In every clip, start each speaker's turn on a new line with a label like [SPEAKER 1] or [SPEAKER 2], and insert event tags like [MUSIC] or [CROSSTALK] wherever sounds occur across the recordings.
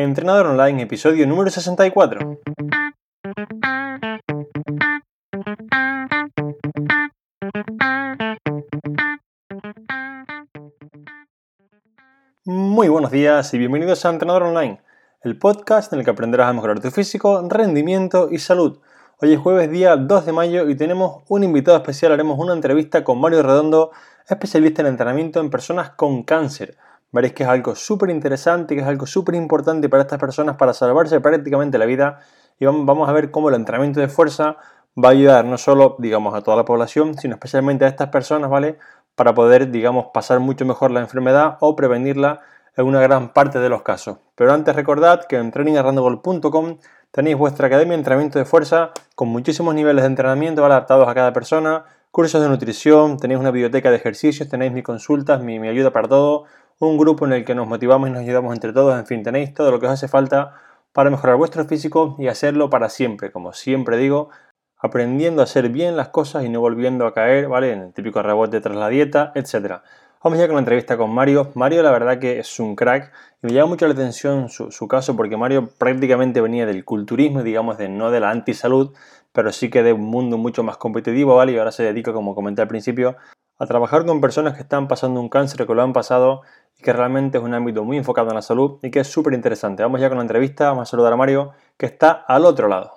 [SPEAKER 1] Entrenador Online, episodio número 64. Muy buenos días y bienvenidos a Entrenador Online, el podcast en el que aprenderás a mejorar tu físico, rendimiento y salud. Hoy es jueves día 2 de mayo y tenemos un invitado especial, haremos una entrevista con Mario Redondo, especialista en entrenamiento en personas con cáncer. Veréis que es algo súper interesante, que es algo súper importante para estas personas para salvarse prácticamente la vida y vamos a ver cómo el entrenamiento de fuerza va a ayudar no solo, digamos, a toda la población, sino especialmente a estas personas, ¿vale? Para poder, digamos, pasar mucho mejor la enfermedad o prevenirla en una gran parte de los casos. Pero antes recordad que en trainingarrandogol.com tenéis vuestra academia de entrenamiento de fuerza con muchísimos niveles de entrenamiento adaptados a cada persona, cursos de nutrición, tenéis una biblioteca de ejercicios, tenéis mis consultas, mi, mi ayuda para todo, un grupo en el que nos motivamos y nos ayudamos entre todos, en fin, tenéis todo lo que os hace falta para mejorar vuestro físico y hacerlo para siempre, como siempre digo, aprendiendo a hacer bien las cosas y no volviendo a caer, ¿vale? En el típico rebote tras la dieta, etc. Vamos ya con la entrevista con Mario. Mario la verdad que es un crack y me llama mucho la atención su, caso porque Mario prácticamente venía del culturismo, digamos, de no de la antisalud, pero sí que de un mundo mucho más competitivo, ¿vale? Y ahora se dedica, como comenté al principio, a trabajar con personas que están pasando un cáncer, que lo han pasado y que realmente es un ámbito muy enfocado en la salud y que es súper interesante. Vamos ya con la entrevista, vamos a saludar a Mario, que está al otro lado.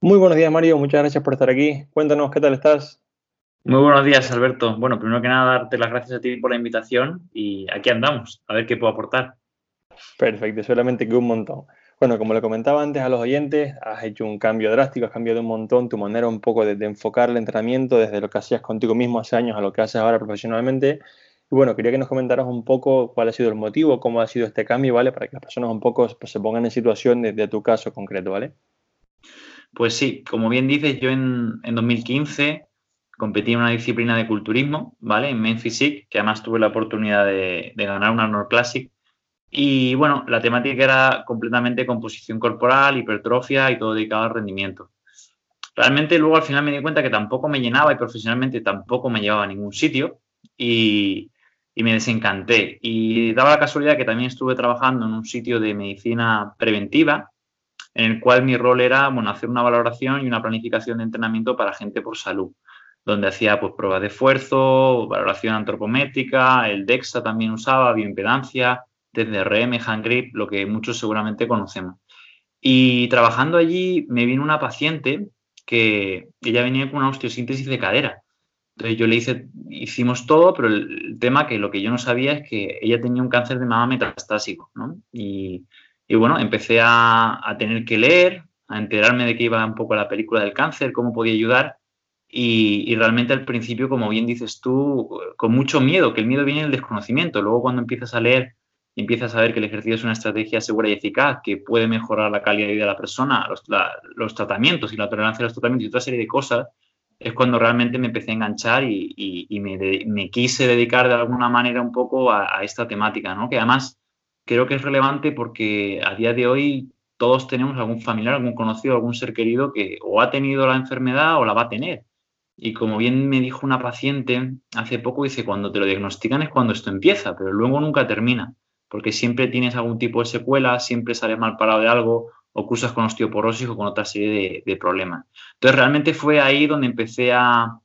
[SPEAKER 1] Muy buenos días, Mario, muchas gracias por estar aquí. Cuéntanos qué tal estás.
[SPEAKER 2] Muy buenos días, Alberto. Bueno, primero que nada, darte las gracias a ti por la invitación y aquí andamos, a ver qué puedo aportar.
[SPEAKER 1] Perfecto, solamente que un montón. Bueno, como le comentaba antes a los oyentes, has hecho un cambio drástico, has cambiado un montón tu manera un poco de, de enfocar el entrenamiento desde lo que hacías contigo mismo hace años a lo que haces ahora profesionalmente. Y bueno, quería que nos comentaras un poco cuál ha sido el motivo, cómo ha sido este cambio, ¿vale? Para que las personas un poco pues, se pongan en situación de, de, tu caso concreto, ¿vale?
[SPEAKER 2] Pues sí, como bien dices, yo en, en 2015 competí en una disciplina de culturismo, ¿vale? En Men Physique, que además tuve la oportunidad de, de ganar un Arnold Classic. Y bueno, la temática era completamente composición corporal, hipertrofia y todo dedicado al rendimiento. Realmente luego al final me di cuenta que tampoco me llenaba y profesionalmente tampoco me llevaba a ningún sitio. Y, y me desencanté. Y daba la casualidad que también estuve trabajando en un sitio de medicina preventiva, en el cual mi rol era bueno, hacer una valoración y una planificación de entrenamiento para gente por salud, donde hacía pues, pruebas de esfuerzo, valoración antropométrica, el DEXA también usaba, bioimpedancia, desde RM, hand grip, lo que muchos seguramente conocemos. Y trabajando allí me vino una paciente que ella venía con una osteosíntesis de cadera entonces yo le hice, hicimos todo, pero el, tema que lo que yo no sabía es que ella tenía un cáncer de mama metastásico, ¿no? Y, y bueno, empecé a, tener que leer, a enterarme de que iba un poco la película del cáncer, cómo podía ayudar. Y, realmente al principio, como bien dices tú, con mucho miedo, que el miedo viene del desconocimiento. Luego cuando empiezas a leer y empiezas a ver que el ejercicio es una estrategia segura y eficaz, que puede mejorar la calidad de vida de la persona, los, los tratamientos y la tolerancia a los tratamientos y otra serie de cosas, es cuando realmente me empecé a enganchar y, me, quise dedicar de alguna manera un poco a, a, esta temática, ¿no? Que además creo que es relevante porque a día de hoy todos tenemos algún familiar, algún conocido, algún ser querido que o ha tenido la enfermedad o la va a tener. Y como bien me dijo una paciente hace poco, dice, cuando te lo diagnostican es cuando esto empieza, pero luego nunca termina, porque siempre tienes algún tipo de secuela, siempre sales mal parado de algo, o cursas con osteoporosis o con otra serie de, problemas. Entonces, realmente fue ahí donde empecé a, a,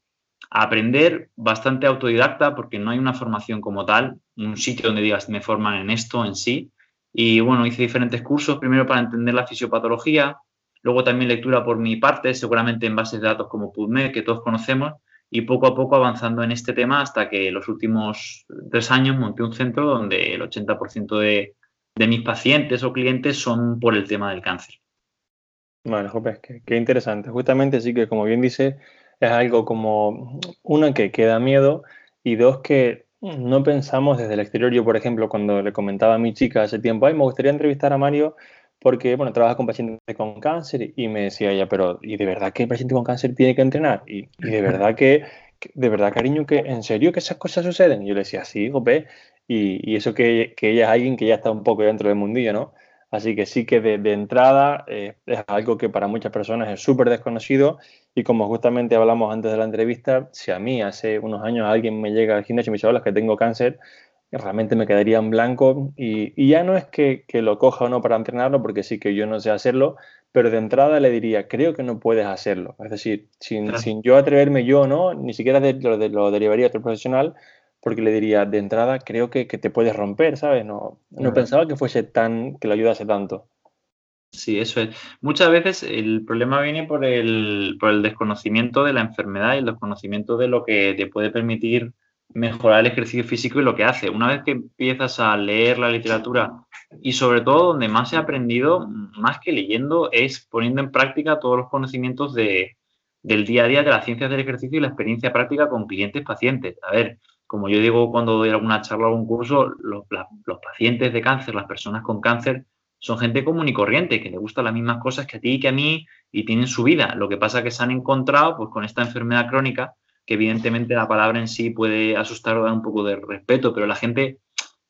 [SPEAKER 2] aprender bastante autodidacta, porque no hay una formación como tal, un sitio donde digas, me forman en esto en sí. Y bueno, hice diferentes cursos, primero para entender la fisiopatología, luego también lectura por mi parte, seguramente en bases de datos como PubMed, que todos conocemos, y poco a poco avanzando en este tema hasta que los últimos tres años monté un centro donde el 80% de, de mis pacientes o clientes son por el tema del cáncer.
[SPEAKER 1] Vale, Jope, qué, qué, interesante. Justamente sí que, como bien dice, es algo como, una, que, que da miedo y dos, que no pensamos desde el exterior. Yo, por ejemplo, cuando le comentaba a mi chica hace tiempo, ay, me gustaría entrevistar a Mario porque, bueno, trabaja con pacientes con cáncer y me decía ella, pero ¿y de verdad que el paciente con cáncer tiene que entrenar? Y, y de verdad que, de verdad, cariño, que en serio que esas cosas suceden. Y yo le decía, sí, Jope, y, y eso que, que, ella es alguien que ya está un poco dentro del mundillo, ¿no? Así que sí que de, de entrada eh, es algo que para muchas personas es súper desconocido y como justamente hablamos antes de la entrevista, si a mí hace unos años alguien me llega al gimnasio y me dice, hola, que tengo cáncer, realmente me quedaría en blanco y, ya no es que, lo coja o no para entrenarlo, porque sí que yo no sé hacerlo, pero de entrada le diría, creo que no puedes hacerlo. Es decir, sin, yo atreverme yo, ¿no? Ni siquiera lo, lo derivaría a otro profesional, porque le diría, de entrada, creo que, te puedes romper, ¿sabes? No, no pensaba que fuese tan, que lo ayudase tanto.
[SPEAKER 2] Sí, eso es. Muchas veces el problema viene por el, por el desconocimiento de la enfermedad y el desconocimiento de lo que te puede permitir mejorar el ejercicio físico y lo que hace. Una vez que empiezas a leer la literatura y sobre todo donde más he aprendido, más que leyendo, es poniendo en práctica todos los conocimientos de, del día a día de las ciencias del ejercicio y la experiencia práctica con clientes pacientes. A ver, como yo digo cuando doy alguna charla o algún curso, los, pacientes de cáncer, las personas con cáncer, son gente común y corriente, que le gustan las mismas cosas que a ti y que a mí y tienen su vida. Lo que pasa es que se han encontrado pues, con esta enfermedad crónica, que evidentemente la palabra en sí puede asustar o dar un poco de respeto, pero la gente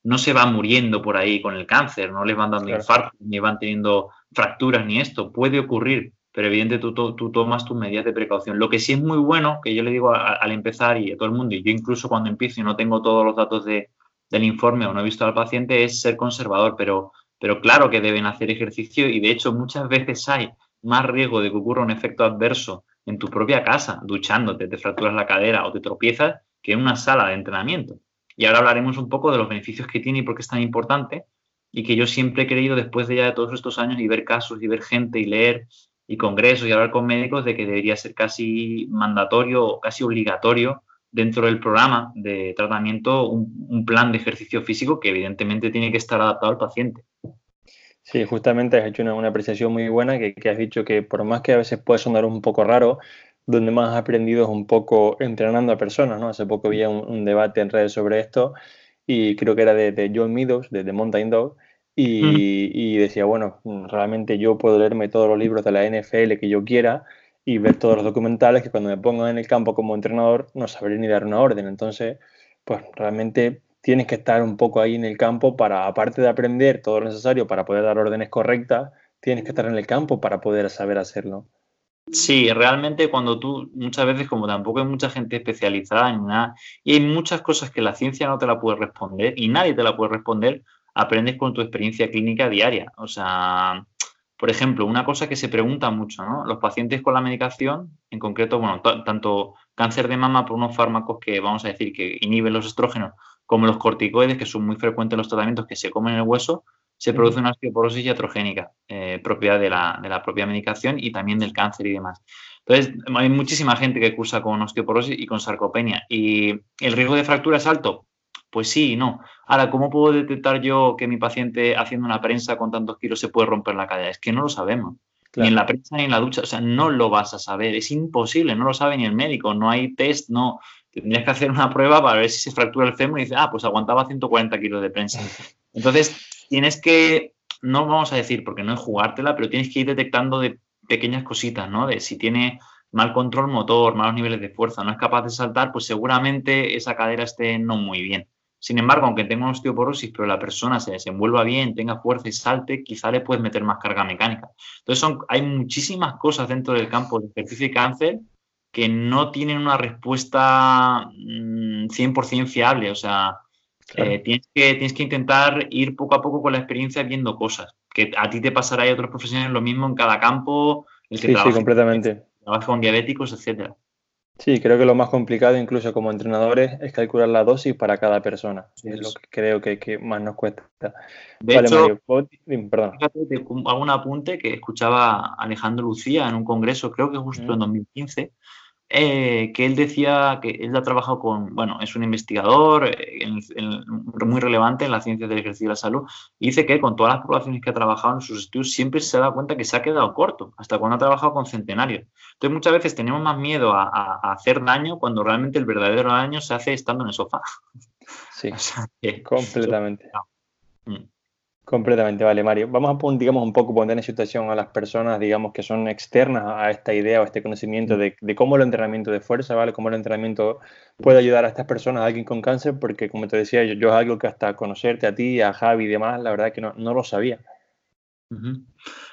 [SPEAKER 2] no se va muriendo por ahí con el cáncer, no les van dando infartos, ni van teniendo fracturas, ni esto. Puede ocurrir, pero evidentemente tú, tú, tomas tus medidas de precaución. Lo que sí es muy bueno, que yo le digo al empezar y a todo el mundo, y yo incluso cuando empiezo y no tengo todos los datos de, del informe o no he visto al paciente, es ser conservador, pero, pero claro que deben hacer ejercicio y de hecho muchas veces hay más riesgo de que ocurra un efecto adverso en tu propia casa, duchándote, te fracturas la cadera o te tropiezas, que en una sala de entrenamiento. Y ahora hablaremos un poco de los beneficios que tiene y por qué es tan importante, y que yo siempre he creído después de ya de todos estos años y ver casos y ver gente y leer y congresos y hablar con médicos de que debería ser casi mandatorio o casi obligatorio dentro del programa de tratamiento un, plan de ejercicio físico que evidentemente tiene que estar adaptado al paciente.
[SPEAKER 1] Sí, justamente has hecho una, apreciación muy buena que, has dicho que por más que a veces puede sonar un poco raro, donde más has aprendido es un poco entrenando a personas, ¿no? Hace poco había un, debate en redes sobre esto y creo que era de, John Meadows, de, de Mountain Dog, y, decía, bueno, realmente yo puedo leerme todos los libros de la NFL que yo quiera y ver todos los documentales que cuando me pongan en el campo como entrenador no sabré ni dar una orden. Entonces, pues realmente tienes que estar un poco ahí en el campo para, aparte de aprender todo lo necesario para poder dar órdenes correctas, tienes que estar en el campo para poder saber hacerlo.
[SPEAKER 2] Sí, realmente cuando tú, muchas veces como tampoco hay mucha gente especializada en nada, y hay muchas cosas que la ciencia no te la puede responder y nadie te la puede responder, aprendes con tu experiencia clínica diaria. O sea, por ejemplo, una cosa que se pregunta mucho, ¿no? Los pacientes con la medicación, en concreto, bueno, tanto cáncer de mama por unos fármacos que vamos a decir que inhiben los estrógenos, como los corticoides, que son muy frecuentes en los tratamientos que se comen en el hueso, se produce una osteoporosis iatrogénica, eh, propiedad de la, de la propia medicación y también del cáncer y demás. Entonces, hay muchísima gente que cursa con osteoporosis y con sarcopenia. ¿Y el riesgo de fractura es alto? Pues sí y no. Ahora, ¿cómo puedo detectar yo que mi paciente haciendo una prensa con tantos kilos se puede romper la cadera? Es que no lo sabemos. Ni en la prensa ni en la ducha. O sea, no lo vas a saber. Es imposible. No lo sabe ni el médico. No hay test. No. Tendrías que hacer una prueba para ver si se fractura el fémur y dices, ah, pues aguantaba 140 kilos de prensa. [LAUGHS] Entonces, tienes que, no vamos a decir porque no es jugártela, pero tienes que ir detectando de pequeñas cositas, ¿no? De si tiene mal control motor, malos niveles de fuerza, no es capaz de saltar, pues seguramente esa cadera esté no muy bien. Sin embargo, aunque tenga osteoporosis, pero la persona se desenvuelva bien, tenga fuerza y salte, quizá le puedes meter más carga mecánica. Entonces, son, hay muchísimas cosas dentro del campo de ejercicio y cáncer que no tienen una respuesta 100% mm, fiable. O sea, eh, tienes, que, tienes que intentar ir poco a poco con la experiencia viendo cosas. Que a ti te pasará y a otros profesionales lo mismo en cada campo.
[SPEAKER 1] El que sí, sí, completamente.
[SPEAKER 2] Trabaja con diabéticos, etcétera.
[SPEAKER 1] Sí, creo que lo más complicado, incluso como entrenadores, es calcular la dosis para cada persona. es lo que creo que, más nos cuesta.
[SPEAKER 2] De hecho, perdón. hago un apunte que escuchaba Alejandro Lucía en un congreso, creo que justo en 2015, eh, que él decía que él ha trabajado con, bueno, es un investigador eh, muy relevante en la ciencia del ejercicio y la salud, y dice que con todas las poblaciones que ha trabajado en sus estudios siempre se da cuenta que se ha quedado corto, hasta cuando ha trabajado con centenarios. Entonces muchas veces tenemos más miedo a, hacer daño cuando realmente el verdadero daño se hace estando en el sofá.
[SPEAKER 1] Sí, [LAUGHS] completamente. [LAUGHS] Mm. Completamente, vale, Mario. Vamos a, digamos, un poco poner en situación a las personas, digamos, que son externas a esta idea o a este conocimiento de, cómo el entrenamiento de fuerza, ¿vale? Cómo el entrenamiento puede ayudar a estas personas, a alguien con cáncer, porque como te decía, yo, yo es algo que hasta conocerte a ti, a Javi y demás, la verdad que no, no lo sabía.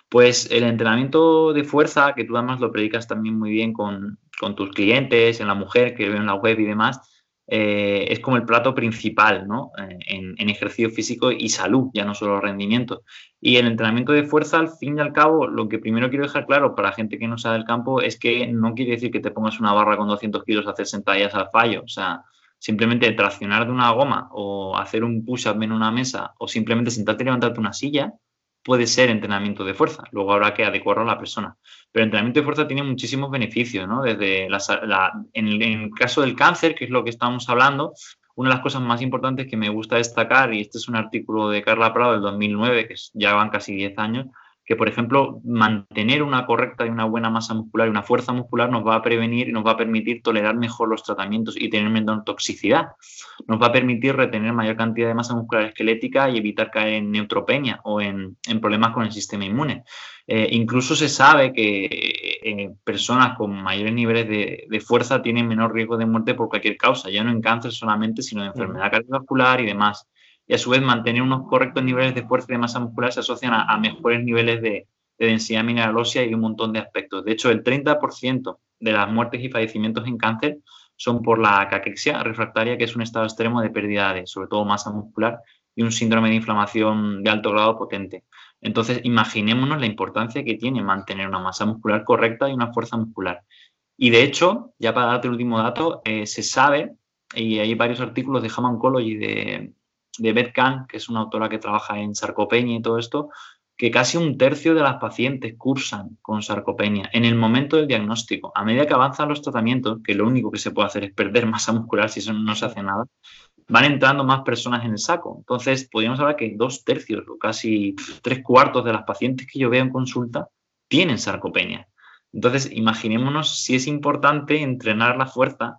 [SPEAKER 2] Pues el entrenamiento de fuerza, que tú además lo predicas también muy bien con, con tus clientes, en la mujer que veo en la web y demás, eh, es como el plato principal ¿no? Eh, en, ejercicio físico y salud, ya no solo rendimiento. Y el entrenamiento de fuerza, al fin y al cabo, lo que primero quiero dejar claro para gente que no sabe del campo es que no quiere decir que te pongas una barra con 200 kilos a hacer sentadillas al fallo. O sea, simplemente traccionar de una goma o hacer un push-up en una mesa o simplemente sentarte y levantarte una silla puede ser entrenamiento de fuerza. Luego habrá que adecuarlo a la persona. Pero el entrenamiento de fuerza tiene muchísimos beneficios, ¿no? Desde en, el, caso del cáncer, que es lo que estamos hablando, una de las cosas más importantes que me gusta destacar, y este es un artículo de Carla Prado del 2009, que ya van casi 10 años, que, por ejemplo, mantener una correcta y una buena masa muscular y una fuerza muscular nos va a prevenir y nos va a permitir tolerar mejor los tratamientos y tener menos toxicidad. Nos va a permitir retener mayor cantidad de masa muscular esquelética y evitar caer en neutropenia o en, problemas con el sistema inmune. Eh, incluso se sabe que eh, personas con mayores niveles de, de, fuerza tienen menor riesgo de muerte por cualquier causa, ya no en cáncer solamente, sino en enfermedad cardiovascular y demás y a su vez mantener unos correctos niveles de fuerza y de masa muscular se asocian a, mejores niveles de, densidad mineral ósea y un montón de aspectos. De hecho, el 30% de las muertes y fallecimientos en cáncer son por la caquexia refractaria, que es un estado extremo de pérdida de, sobre todo, masa muscular y un síndrome de inflamación de alto grado potente. Entonces, imaginémonos la importancia que tiene mantener una masa muscular correcta y una fuerza muscular. Y de hecho, ya para darte el último dato, eh, se sabe, y hay varios artículos de Hama Oncology de, de Beth Kahn, que es una autora que trabaja en sarcopenia y todo esto, que casi un tercio de las pacientes cursan con sarcopenia en el momento del diagnóstico. A medida que avanzan los tratamientos, que lo único que se puede hacer es perder [LAUGHS] masa muscular si eso no se hace nada, van entrando más personas en el saco. Entonces, podríamos hablar que dos tercios o casi tres cuartos de las pacientes que yo veo en consulta tienen sarcopenia. Entonces, imaginémonos si es importante entrenar la fuerza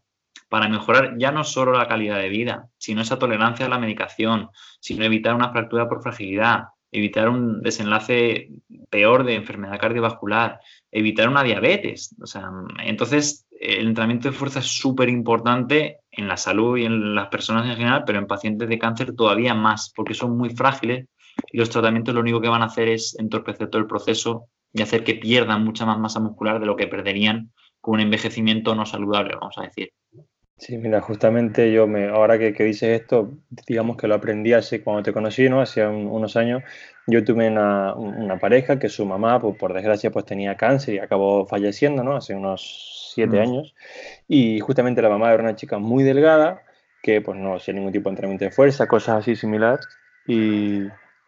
[SPEAKER 2] para mejorar ya no solo la calidad de vida, sino esa tolerancia a la medicación, sino evitar una fractura por fragilidad, evitar un desenlace peor de enfermedad cardiovascular, evitar una diabetes. O sea, entonces, el entrenamiento de fuerza es súper importante en la salud y en las personas en general, pero en pacientes de cáncer todavía más, porque son muy frágiles y los tratamientos lo único que van a hacer es entorpecer todo el proceso y hacer que pierdan mucha más masa muscular de lo que perderían con un envejecimiento no saludable, vamos a decir.
[SPEAKER 1] Sí, mira, justamente yo me, ahora que, que, dices esto, digamos que lo aprendí hace cuando te conocí, ¿no? Hace unos años, yo tuve una, una, pareja que su mamá, pues, por desgracia, pues tenía cáncer y acabó falleciendo, ¿no? Hace unos siete mm. años. Y justamente la mamá era una chica muy delgada, que pues no hacía ningún tipo de entrenamiento de fuerza, cosas así similares. Y,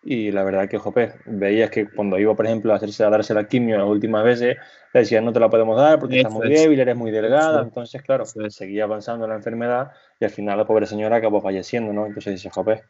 [SPEAKER 1] y la verdad que, jope, veías que cuando iba, por ejemplo, a, hacerse, a darse la quimio las últimas veces, le decían, no te la podemos dar porque estás muy débil, eres muy delgada. Entonces, claro, seguía avanzando la enfermedad y al final la pobre señora acabó falleciendo, ¿no? Entonces dice, jope.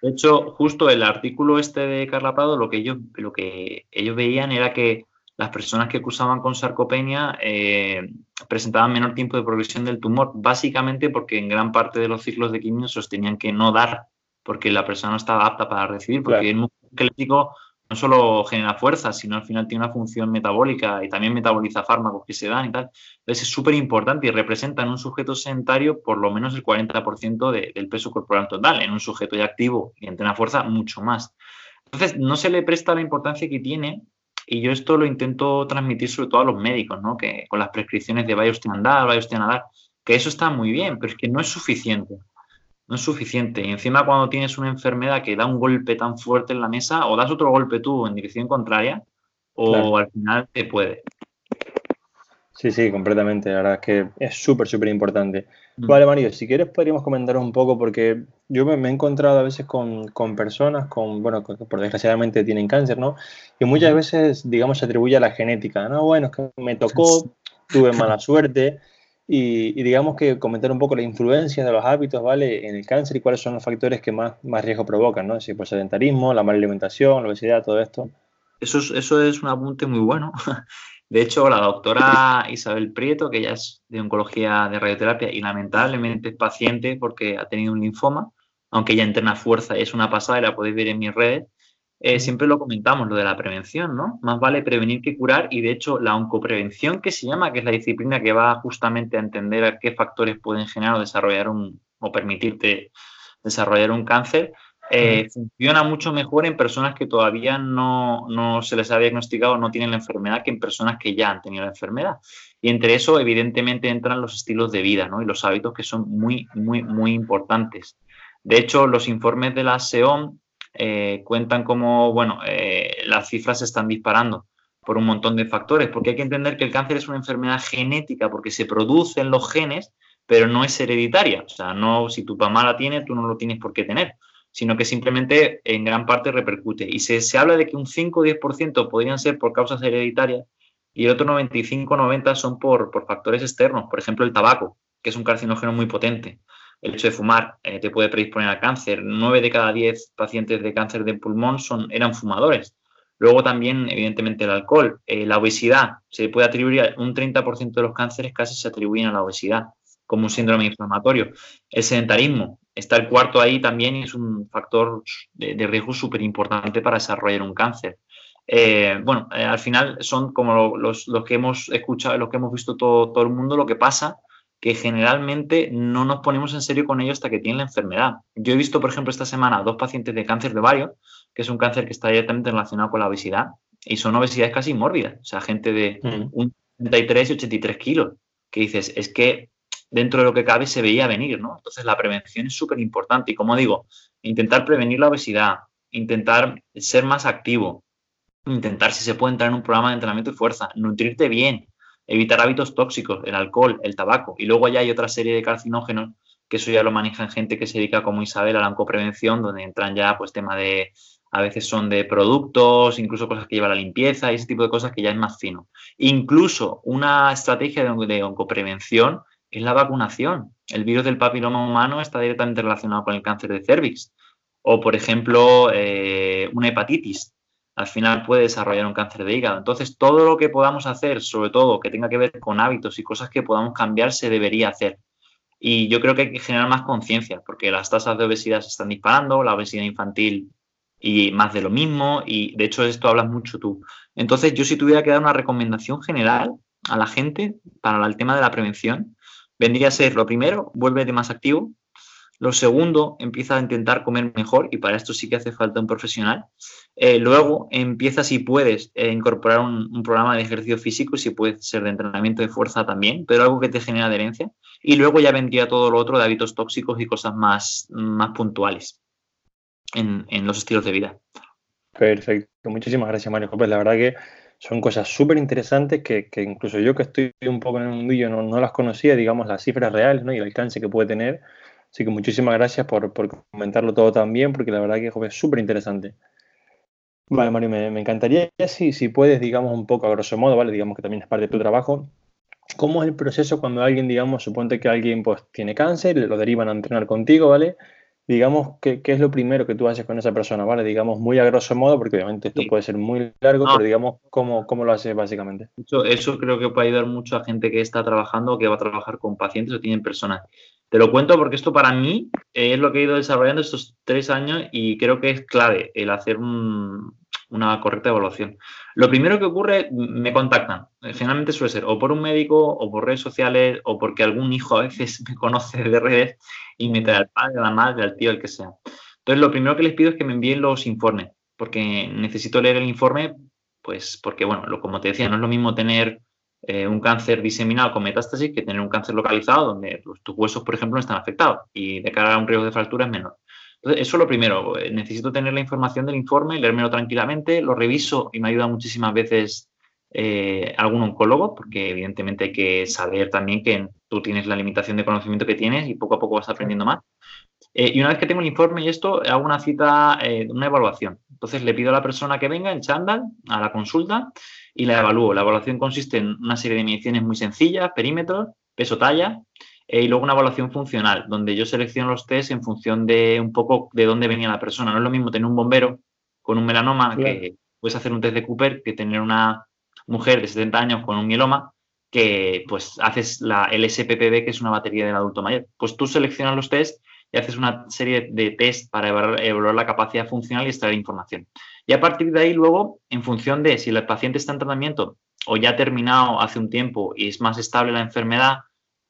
[SPEAKER 2] De hecho, justo el artículo este de Carla Prado, lo que ellos, lo que ellos veían era que las personas que cursaban con sarcopenia eh, presentaban menor tiempo de progresión del tumor, básicamente porque en gran parte de los ciclos de quimio sostenían que no dar porque la persona no está apta para recibir, porque el músculo esquelético no solo genera fuerza, sino al final tiene una función metabólica y también metaboliza fármacos que se dan y tal. Entonces es súper importante y representa en un sujeto sedentario por lo menos el 40% del peso corporal total, en un sujeto ya activo y entrena fuerza mucho más. Entonces no se le presta la importancia que tiene y yo esto lo intento transmitir sobre todo a los médicos, ¿no? que con las prescripciones de vaya usted a andar, vaya usted a nadar, que eso está muy bien, pero es que no es suficiente no es suficiente. Y encima cuando tienes una enfermedad que da un golpe tan fuerte en la mesa, o das otro golpe tú en dirección contraria, o al final te puede.
[SPEAKER 1] Sí, sí, completamente. La verdad es que es súper, súper importante. Mm. Vale, Mario, si quieres podríamos comentar un poco, porque yo me, he encontrado a veces con, personas con, bueno, que por desgraciadamente tienen cáncer, ¿no? Y muchas veces, digamos, se atribuye a la genética, ¿no? Bueno, es que me tocó, [LAUGHS] tuve mala suerte. Y, digamos que comentar un poco la influencia de los hábitos, ¿vale? En el cáncer y cuáles son los factores que más, más riesgo provocan, ¿no? Si por sedentarismo, la mala alimentación, la obesidad, todo esto.
[SPEAKER 2] Eso es, eso es un apunte muy bueno. [LAUGHS] De hecho, la doctora [LAUGHS] Isabel Prieto, que ya es de oncología de radioterapia y lamentablemente es paciente porque ha tenido un linfoma, aunque ella entrena fuerza es una pasada y la podéis ver en mis redes, eh, siempre lo comentamos, lo de la prevención, ¿no? Más vale prevenir que curar y de hecho la oncoprevención que se llama, que es la disciplina que va justamente a entender a qué factores pueden generar o desarrollar un, o permitirte desarrollar un cáncer, eh, funciona mucho mejor en personas que todavía no, no, se les ha diagnosticado, no tienen la enfermedad, que en personas que ya han tenido la enfermedad. Y entre eso, evidentemente, entran los estilos de vida ¿no? y los hábitos que son muy, muy, muy importantes. De hecho, los informes de la SEOM eh, cuentan como, bueno, eh, las cifras se están disparando por un montón de factores, porque hay que entender que el cáncer es una enfermedad genética porque se producen los genes, pero no es hereditaria. O sea, no, si tu mamá la tiene, tú no lo tienes por qué tener sino que simplemente en gran parte repercute. Y se, se habla de que un 5 o 10% podrían ser por causas hereditarias y el otro 95-90 son por, por, factores externos, por ejemplo el tabaco, que es un carcinógeno muy potente. El hecho de fumar eh, te puede predisponer al cáncer. 9 de cada 10 pacientes de cáncer de pulmón son, eran fumadores. Luego también, evidentemente, el alcohol, eh, la obesidad, se puede atribuir, un 30% de los cánceres casi se atribuyen a la obesidad, como un síndrome inflamatorio. El sedentarismo, está el cuarto ahí también y es un factor de, riesgo súper importante para desarrollar un cáncer. Eh, bueno, al final son como los, que hemos escuchado, los que hemos visto todo, todo el mundo, lo que pasa que generalmente no nos ponemos en serio con ellos hasta que tienen la enfermedad. Yo he visto, por ejemplo, esta semana dos pacientes de cáncer de ovario, que es un cáncer que está directamente relacionado con la obesidad, y son obesidades casi mórbidas, o sea, gente de mm. un 33 y 83 kilos, que dices, es que dentro de lo que cabe se veía venir, ¿no? Entonces la prevención es súper importante y como digo, intentar prevenir la obesidad, intentar ser más activo, intentar si se puede entrar en un programa de entrenamiento de fuerza, nutrirte bien, evitar hábitos tóxicos, el alcohol, el tabaco y luego ya hay otra serie de carcinógenos que eso ya lo manejan gente que se dedica como Isabel a la oncoprevención, donde entran ya pues tema de a veces son de productos, incluso cosas que lleva la limpieza y ese tipo de cosas que ya es más fino. Incluso una estrategia de, de oncoprevención es la vacunación. El virus del papiloma humano está directamente relacionado con el cáncer de cervix. O, por ejemplo, eh, una hepatitis. Al final puede desarrollar un cáncer de hígado. Entonces, todo lo que podamos hacer, sobre todo que tenga que ver con hábitos y cosas que podamos cambiar, se debería hacer. Y yo creo que hay que generar más conciencia, porque las tasas de obesidad se están disparando, la obesidad infantil y más de lo mismo, y de hecho esto hablas mucho tú. Entonces, yo si tuviera que dar una recomendación general a la gente para el tema de la prevención, vendría a ser lo primero, vuélvete más activo. Lo segundo, empieza a intentar comer mejor y para esto sí que hace falta un profesional. Eh, luego, empieza si puedes eh, incorporar un, programa de ejercicio físico, si puede ser de entrenamiento de fuerza también, pero algo que te genere adherencia. Y luego ya vendría todo lo otro de hábitos tóxicos y cosas más, más puntuales en, en los estilos de vida.
[SPEAKER 1] Perfecto. Muchísimas gracias, Mario Pues La verdad que son cosas súper interesantes que, incluso yo que estoy un poco en el mundillo no, no las conocía, digamos, las cifras reales ¿no? y el alcance que puede tener. Así que muchísimas gracias por, comentarlo todo también, porque la verdad que es súper interesante. Vale, Mario, me, encantaría si, si puedes, digamos, un poco a grosso modo, ¿vale? Digamos que también es parte de tu trabajo. ¿Cómo es el proceso cuando alguien, digamos, suponte que alguien pues tiene cáncer, lo derivan a entrenar contigo, ¿vale? digamos, ¿qué, ¿qué, es lo primero que tú haces con esa persona? ¿Vale? Digamos, muy a grosso modo, porque obviamente esto puede ser muy largo, pero digamos, ¿cómo, ¿cómo, lo haces básicamente?
[SPEAKER 2] Eso, eso, creo que puede ayudar mucho a gente que está trabajando o que va a trabajar con pacientes o tienen personas. Te lo cuento porque esto para mí es lo que he ido desarrollando estos tres años y creo que es clave el hacer un, una correcta evaluación. Lo primero que ocurre, me contactan. Generalmente suele ser o por un médico, o por redes sociales, o porque algún hijo a veces [LAUGHS] me conoce de redes y me trae al padre, a la madre, al tío, el que sea. Entonces, lo primero que les pido es que me envíen los informes, porque necesito leer el informe, pues porque, bueno, lo, como te decía, no es lo mismo tener eh, un cáncer diseminado con metástasis que tener un cáncer localizado donde tus huesos, por ejemplo, no están afectados y de cara a un riesgo de fractura es menor. Entonces, eso es lo primero. Eh, necesito tener la información del informe, leérmelo tranquilamente, lo reviso y me ayuda muchísimas veces eh, algún oncólogo, porque evidentemente hay que saber también que tú tienes la limitación de conocimiento que tienes y poco a poco vas aprendiendo más. Eh, y una vez que tengo el informe y esto, hago una cita, una evaluación. Entonces le pido a la persona que venga en chándal a la consulta y la evalúo. La evaluación consiste en una serie de mediciones muy sencillas, perímetros, peso, talla, y luego una evaluación funcional, donde yo selecciono los test en función de un poco de dónde venía la persona. No es lo mismo tener un bombero con un melanoma, que puedes hacer un test de Cooper, que tener una mujer de 70 años con un mieloma, que pues haces la, el SPPB, que es una batería del adulto mayor. Pues tú seleccionas los test y haces una serie de test para evaluar, la capacidad funcional y extraer información. Y a partir de ahí, luego, en función de si el paciente está en tratamiento o ya ha terminado hace un tiempo y es más estable la enfermedad,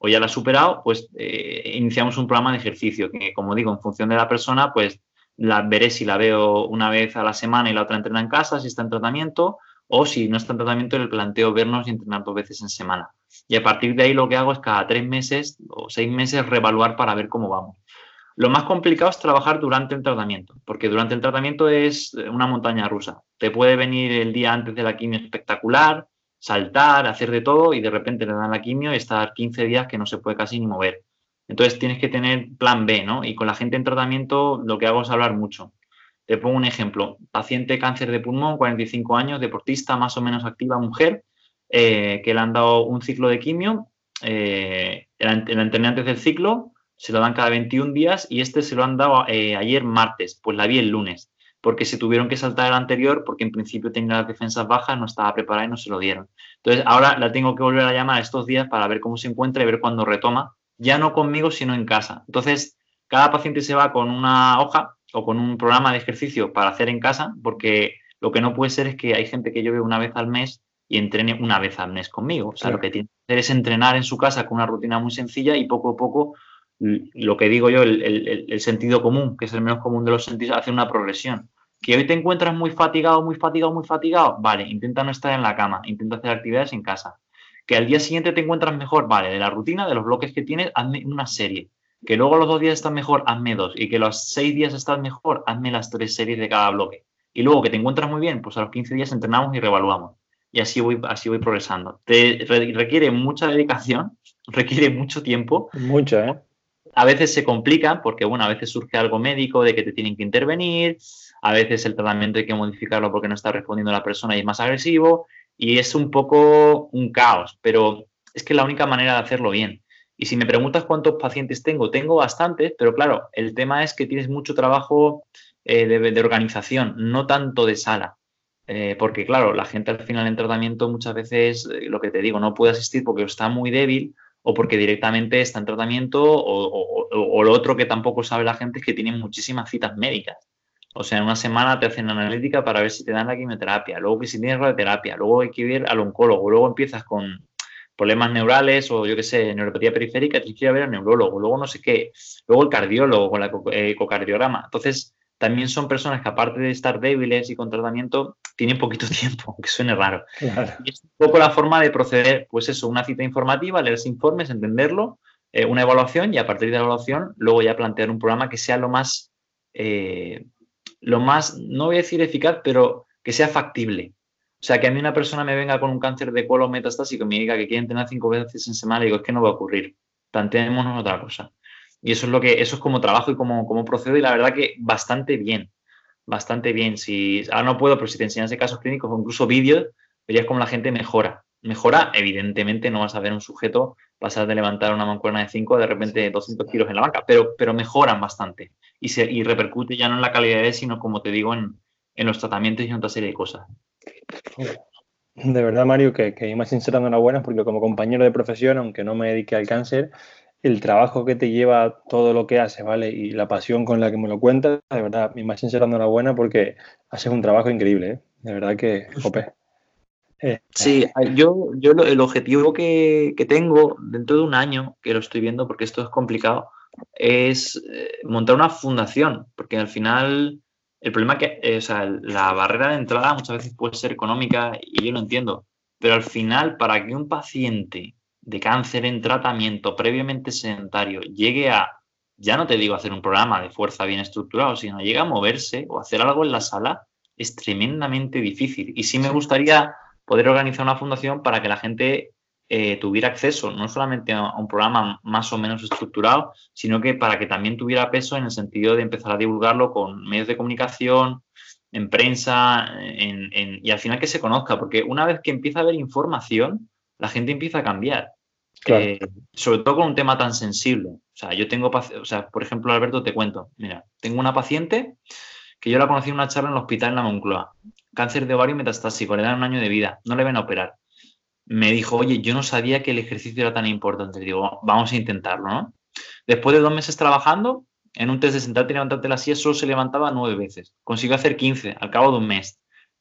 [SPEAKER 2] o ya la ha superado, pues eh, iniciamos un programa de ejercicio que, como digo, en función de la persona, pues la veré si la veo una vez a la semana y la otra entrena en casa, si está en tratamiento, o si no está en tratamiento, le planteo vernos y entrenar dos veces en semana. Y a partir de ahí lo que hago es cada tres meses o seis meses reevaluar para ver cómo vamos. Lo más complicado es trabajar durante el tratamiento, porque durante el tratamiento es una montaña rusa. Te puede venir el día antes de la quimio espectacular, saltar, hacer de todo y de repente le dan la quimio y estar 15 días que no se puede casi ni mover. Entonces tienes que tener plan B, ¿no? Y con la gente en tratamiento lo que hago es hablar mucho. Te pongo un ejemplo. Paciente cáncer de pulmón, 45 años, deportista más o menos activa, mujer, eh, que le han dado un ciclo de quimio, eh, el, antes del ciclo, se lo dan cada 21 días y este se lo han dado eh, ayer martes, pues la vi el lunes, porque se tuvieron que saltar el anterior porque en principio tenía las defensas bajas, no estaba preparada y no se lo dieron. Entonces ahora la tengo que volver a llamar estos días para ver cómo se encuentra y ver cuándo retoma, ya no conmigo, sino en casa. Entonces, cada paciente se va con una hoja o con un programa de ejercicio para hacer en casa, porque lo que no puede ser es que hay gente que yo veo una vez al mes y entrene una vez al mes conmigo. O sea, lo que tiene que hacer es entrenar en su casa con una rutina muy sencilla y poco a poco, lo que digo yo, el, sentido común, que es el menos común de los sentidos, hace una progresión. Que hoy te encuentras muy fatigado, muy fatigado, muy fatigado, vale, intenta no estar en la cama, intenta hacer actividades en casa. Que al día siguiente te encuentras mejor, vale, de la rutina, de los bloques que tienes, hazme una serie que luego los dos días están mejor, hazme dos. Y que los seis días están mejor, hazme las tres series de cada bloque. Y luego que te encuentras muy bien, pues a los 15 días entrenamos y revaluamos. Y así voy, así voy progresando. Te requiere mucha dedicación, [LAUGHS] requiere mucho tiempo.
[SPEAKER 1] Mucho, ¿eh?
[SPEAKER 2] A veces se complican porque, bueno, a veces surge algo médico de que te tienen que intervenir, a veces el tratamiento hay que modificarlo porque no está respondiendo la persona y es más agresivo, y es un poco un caos, pero es que es la única manera de hacerlo bien. Y si me preguntas cuántos pacientes tengo, tengo bastantes, pero claro, el tema es que tienes mucho trabajo eh, de, organización, no tanto de sala. Eh, porque claro, la gente al final en tratamiento muchas veces, eh, lo que te digo, no puede asistir porque está muy débil o porque directamente está en tratamiento o, lo otro que tampoco sabe la gente es que tienen muchísimas citas médicas. O sea, en una semana te hacen analítica para ver si te dan la quimioterapia, luego que si tienes radioterapia, luego hay que ir al oncólogo, luego empiezas con, problemas neurales o yo qué sé, neuropatía periférica, tienes que ir a ver al neurólogo, luego no sé qué, luego el cardiólogo con la eh, ecocardiograma. Entonces, también son personas que aparte de estar débiles y con tratamiento, tienen poquito [LAUGHS] tiempo, aunque suene raro. Y es un poco la forma de proceder, pues eso, una cita informativa, leer informes, entenderlo, eh, una evaluación y a partir de la evaluación luego ya plantear un programa que sea lo más, eh, lo más, no voy a decir eficaz, pero que sea factible. O sea, que a mí una persona me venga con un cáncer de colon metastásico y me diga que quiere entrenar cinco veces en semana, digo, es que no va a ocurrir. Planteémonos otra cosa. Y eso es lo que, eso es como trabajo y como, como procedo, y la verdad que bastante bien. Bastante bien. Si ahora no puedo, pero si te enseñas de casos clínicos o incluso vídeos, verías cómo la gente mejora. Mejora, evidentemente, no vas a ver un sujeto pasar de levantar una mancuerna de 5 a de repente 200 kilos en la banca, pero, pero mejoran bastante y, se, y repercute ya no en la calidad de, sino como te digo, en, en los tratamientos y en otra serie de cosas.
[SPEAKER 1] De verdad, Mario, que, que más sincera enhorabuena porque como compañero de profesión, aunque no me dedique al cáncer, el trabajo que te lleva todo lo que haces, ¿vale? Y la pasión con la que me lo cuentas, de verdad, mi más sincera enhorabuena porque haces un trabajo increíble, ¿eh? De verdad que, jope.
[SPEAKER 2] Eh, sí, yo, yo el objetivo que, que, tengo dentro de un año, que lo estoy viendo porque esto es complicado, es eh, montar una fundación, porque al final el problema que eh, o sea, la barrera de entrada muchas veces puede ser económica y yo lo entiendo, pero al final para que un paciente de cáncer en tratamiento previamente sedentario llegue a, ya no te digo hacer un programa de fuerza bien estructurado, sino llegue a moverse o hacer algo en la sala, es tremendamente difícil. Y sí me gustaría poder organizar una fundación para que la gente eh, tuviera acceso no solamente a un programa más o menos estructurado, sino que para que también tuviera peso en el sentido de empezar a divulgarlo con medios de comunicación, en prensa, y al final que se conozca, porque una vez que empieza a haber información, la gente empieza a cambiar. Eh, sobre todo con un tema tan sensible. O sea, yo tengo, o sea, por ejemplo, Alberto, te cuento, mira, tengo una paciente que yo la conocí en una charla en el hospital en la Moncloa, cáncer de ovario metastásico, le dan un año de vida, no le ven a operar me dijo, oye, yo no sabía que el ejercicio era tan importante. Digo, vamos a intentarlo, ¿no? Después de dos meses trabajando, en un test de sentarte y levantarte la silla solo se levantaba nueve veces. Consiguió hacer 15 al cabo de un mes.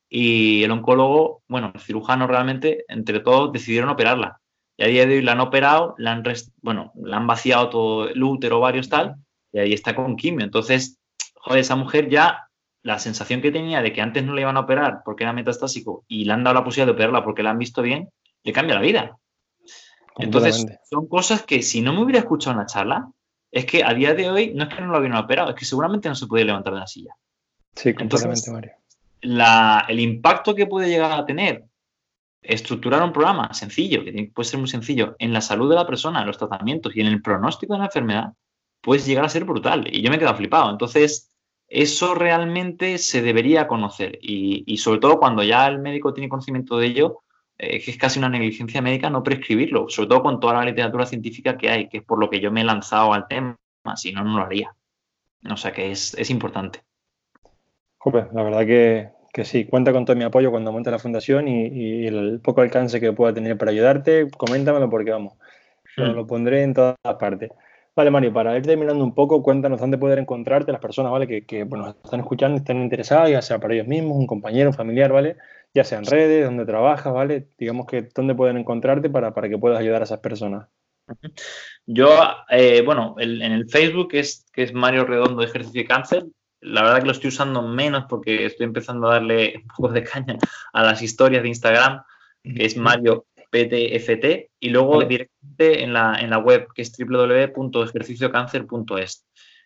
[SPEAKER 2] Y el oncólogo, bueno, el cirujano realmente, entre todos, decidieron operarla. Y a día de hoy la han operado, la han, bueno, la han vaciado todo el útero, varios tal, y ahí está con quimio. Entonces, joder, esa mujer ya la sensación que tenía de que antes no le iban a operar porque era metastásico y le han dado la posibilidad de operarla porque la han visto bien, le cambia la vida. Entonces, son cosas que si no me hubiera escuchado en la charla, es que a día de hoy no es que no lo hubieran operado, es que seguramente no se puede levantar de la silla.
[SPEAKER 1] Sí, completamente, Mario.
[SPEAKER 2] el impacto que puede llegar a tener estructurar un programa sencillo, que puede ser muy sencillo, en la salud de la persona, en los tratamientos y en el pronóstico de la enfermedad, puede llegar a ser brutal. Y yo me he quedado flipado. Entonces, eso realmente se debería conocer. Y, sobre todo cuando ya el médico tiene conocimiento de ello, eh, que es casi una negligencia médica no prescribirlo, sobre todo con toda la literatura científica que hay, que es por lo que yo me he lanzado al tema, si no, no lo haría. O sea que es, es importante.
[SPEAKER 1] Joder, la verdad que, que sí, cuenta con todo mi apoyo cuando monte la fundación y, el poco alcance que pueda tener para ayudarte, coméntamelo porque vamos, hmm. lo, pondré en todas partes. Vale, Mario, para ir terminando un poco, cuéntanos dónde poder encontrarte las personas, ¿vale? Que, que bueno, están escuchando y están interesadas, ya sea para ellos mismos, un compañero, un familiar, ¿vale? Ya sea en redes, donde trabajas, ¿vale? Digamos que dónde pueden encontrarte para, para que puedas ayudar a esas personas.
[SPEAKER 2] Yo, eh, bueno, en el Facebook es, que es Mario Redondo Ejercicio y Cáncer, la verdad que lo estoy usando menos porque estoy empezando a darle [LAUGHS] un poco de caña a las historias de Instagram, que es Mario PTFT, y luego directamente en la, en la web que es www.ejerciciocáncer.es.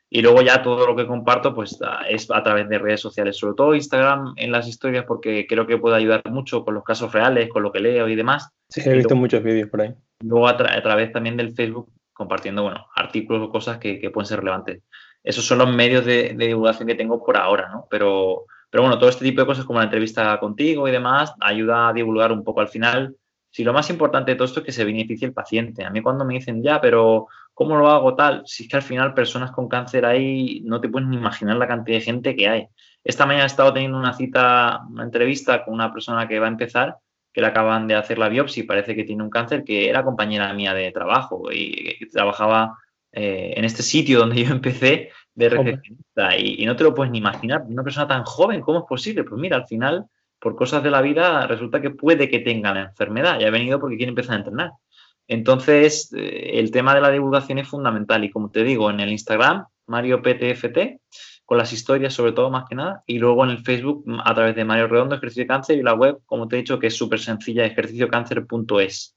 [SPEAKER 2] Y luego ya todo lo que comparto pues es a través de redes sociales, sobre todo Instagram en las historias porque creo que puede ayudar mucho con los casos reales, con lo que leo y demás.
[SPEAKER 1] Sí, he visto muchos vídeos por ahí.
[SPEAKER 2] Luego a, través también del Facebook compartiendo, bueno, artículos o cosas que, que pueden ser relevantes esos son los medios de, divulgación que tengo por ahora, ¿no? Pero, pero bueno, todo este tipo de cosas como la entrevista contigo y demás ayuda a divulgar un poco al final. Si lo más importante de todo esto es que se beneficie el paciente. A mí cuando me dicen, ya, pero ¿cómo lo hago tal? Si es que al final personas con cáncer ahí no te puedes ni imaginar la cantidad de gente que hay. Esta mañana he estado teniendo una cita, una entrevista con una persona que va a empezar, que le acaban de hacer la biopsia y parece que tiene un cáncer, que era compañera mía de trabajo y trabajaba eh, en este sitio donde [LAUGHS] yo empecé de recepcionista y, no te lo puedes ni imaginar, una persona tan joven, ¿cómo es posible? Pues mira, al final, por cosas de la vida, resulta que puede que tenga la enfermedad y ha venido porque quiere empezar a entrenar. Entonces, eh, el tema de la divulgación es fundamental y como te digo, en el Instagram, Mario PTFT, con las historias sobre todo más que nada, y luego en el Facebook a través de Mario Redondo, Ejercicio de Cáncer, y la web, como te he dicho, que es súper sencilla, ejerciciocáncer.es.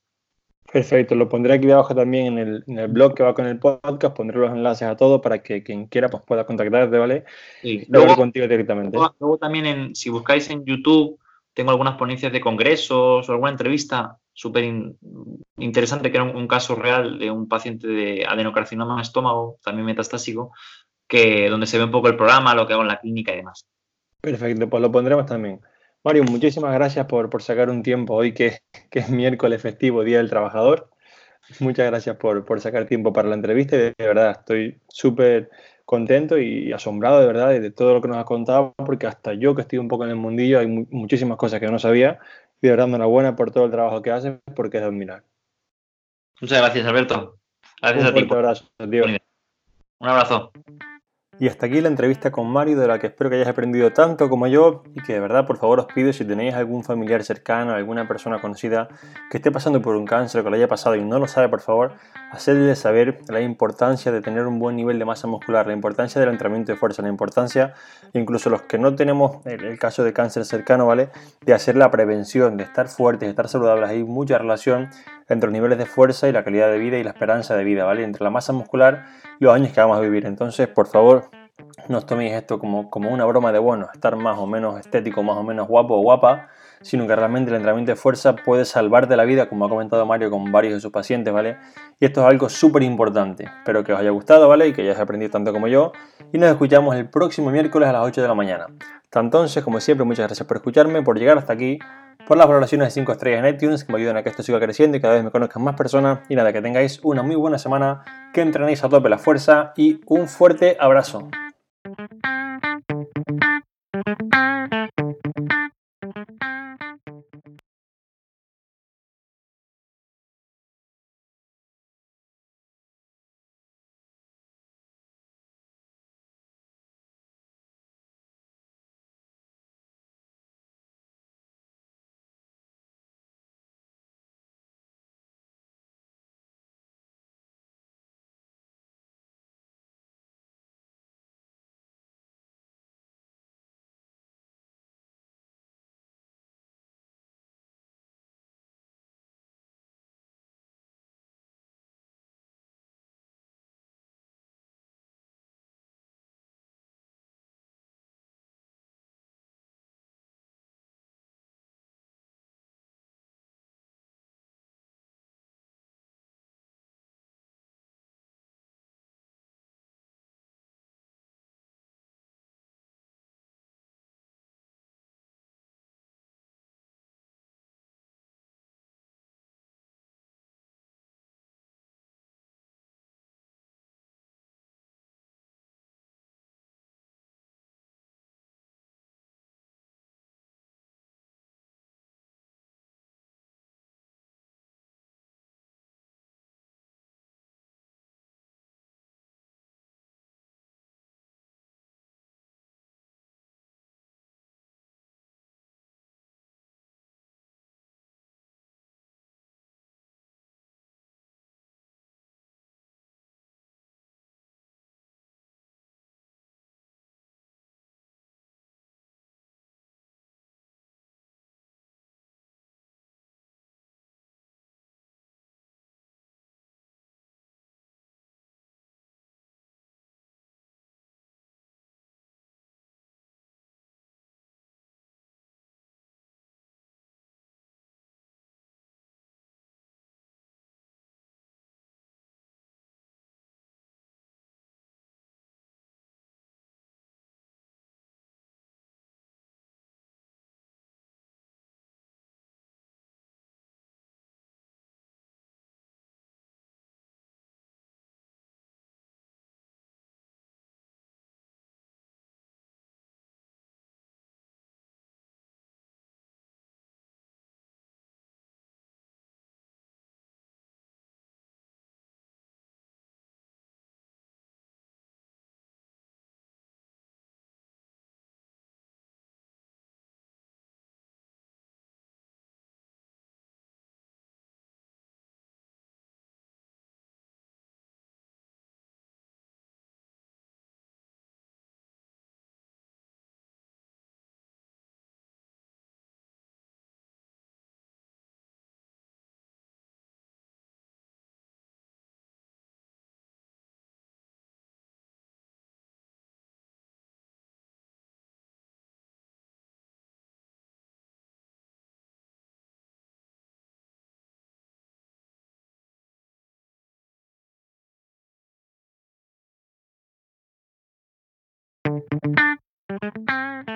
[SPEAKER 1] Perfecto, lo pondré aquí abajo también en el, blog que va con el podcast, pondré los enlaces a todo para que quien quiera pues, pueda contactarte, ¿vale?
[SPEAKER 2] Sí. Luego, contigo directamente. Luego, también, en, si buscáis en YouTube, tengo algunas ponencias de congresos o alguna entrevista súper interesante, que era un, caso real de un paciente de adenocarcinoma en estómago, también metastásico, que, donde se ve un poco el programa, lo que hago en la clínica y demás.
[SPEAKER 1] Perfecto, pues lo pondremos también. Mario, muchísimas gracias por, sacar un tiempo hoy que, es miércoles festivo, Día del Trabajador. Muchas gracias por, sacar tiempo para la entrevista de, verdad estoy súper contento y asombrado de verdad de todo lo que nos has contado porque hasta yo que estoy un poco en el mundillo hay muchísimas cosas que no sabía y de verdad enhorabuena por todo el trabajo que haces porque es de admirar.
[SPEAKER 2] Muchas gracias Alberto. Gracias a ti. Un abrazo, tío. Un abrazo.
[SPEAKER 1] Y hasta aquí la entrevista con Mario, de la que espero que hayáis aprendido tanto como yo y que de verdad, por favor, os pido si tenéis algún familiar cercano, alguna persona conocida que esté pasando por un cáncer que lo haya pasado y no lo sabe, por favor, hacerle saber la importancia de tener un buen nivel de masa muscular, la importancia del entrenamiento de fuerza, la importancia, incluso los que no tenemos el, caso de cáncer cercano, ¿vale? De hacer la prevención, de estar fuertes, de estar saludables. Hay mucha relación entre los niveles de fuerza y la calidad de vida y la esperanza de vida, ¿vale? Entre la masa muscular y los años que vamos a vivir. Entonces, por favor, no os toméis esto como, como una broma de, bueno, estar más o menos estético, más o menos guapo o guapa, sino que realmente el entrenamiento de fuerza puede salvarte la vida, como ha comentado Mario con varios de sus pacientes, ¿vale? Y esto es algo súper importante. Espero que os haya gustado, ¿vale? Y que hayáis aprendido tanto como yo. Y nos escuchamos el próximo miércoles a las 8 de la mañana. Hasta entonces, como siempre, muchas gracias por escucharme, por llegar hasta aquí, por las valoraciones de 5 estrellas en iTunes, que me ayudan a que esto siga creciendo y cada vez me conozcan más personas. Y nada, que tengáis una muy buena semana, que entrenéis a tope la fuerza y un fuerte abrazo. Thank you. あ。